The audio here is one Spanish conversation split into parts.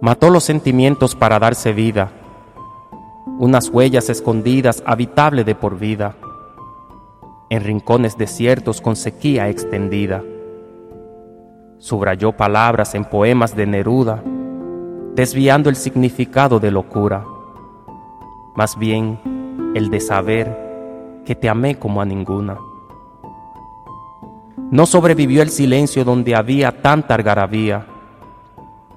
Mató los sentimientos para darse vida, unas huellas escondidas habitable de por vida, en rincones desiertos con sequía extendida. Subrayó palabras en poemas de Neruda, desviando el significado de locura, más bien el de saber que te amé como a ninguna. No sobrevivió el silencio donde había tanta algarabía,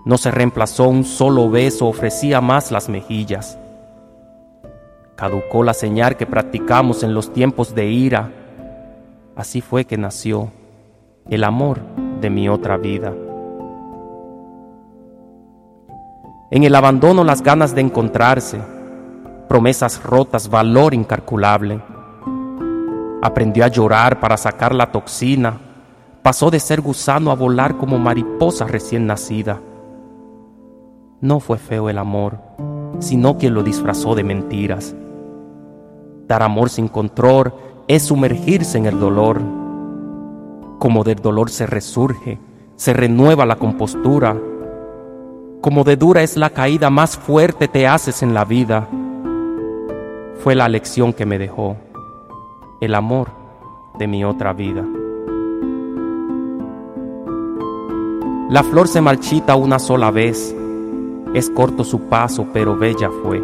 no se reemplazó un solo beso, ofrecía más las mejillas. Caducó la señal que practicamos en los tiempos de ira. Así fue que nació el amor de mi otra vida. En el abandono las ganas de encontrarse, promesas rotas, valor incalculable. Aprendió a llorar para sacar la toxina, pasó de ser gusano a volar como mariposa recién nacida. No fue feo el amor, sino quien lo disfrazó de mentiras. Dar amor sin control es sumergirse en el dolor. Como del dolor se resurge, se renueva la compostura. Como de dura es la caída, más fuerte te haces en la vida. Fue la lección que me dejó el amor de mi otra vida. La flor se marchita una sola vez es corto su paso, pero bella fue.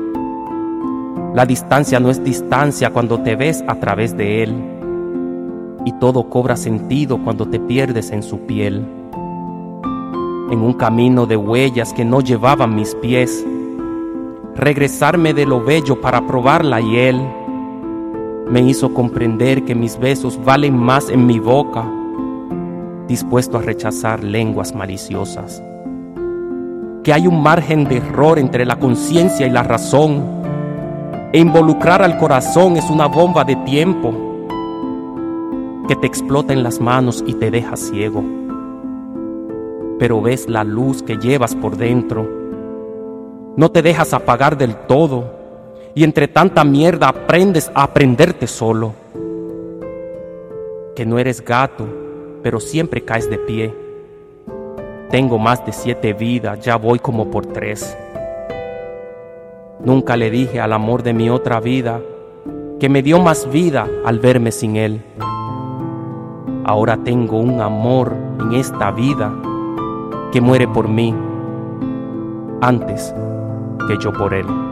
La distancia no es distancia cuando te ves a través de él. Y todo cobra sentido cuando te pierdes en su piel. En un camino de huellas que no llevaban mis pies. Regresarme de lo bello para probarla y él me hizo comprender que mis besos valen más en mi boca, dispuesto a rechazar lenguas maliciosas que hay un margen de error entre la conciencia y la razón. E involucrar al corazón es una bomba de tiempo que te explota en las manos y te deja ciego. Pero ves la luz que llevas por dentro. No te dejas apagar del todo y entre tanta mierda aprendes a aprenderte solo. Que no eres gato, pero siempre caes de pie tengo más de siete vidas, ya voy como por tres. Nunca le dije al amor de mi otra vida que me dio más vida al verme sin él. Ahora tengo un amor en esta vida que muere por mí antes que yo por él.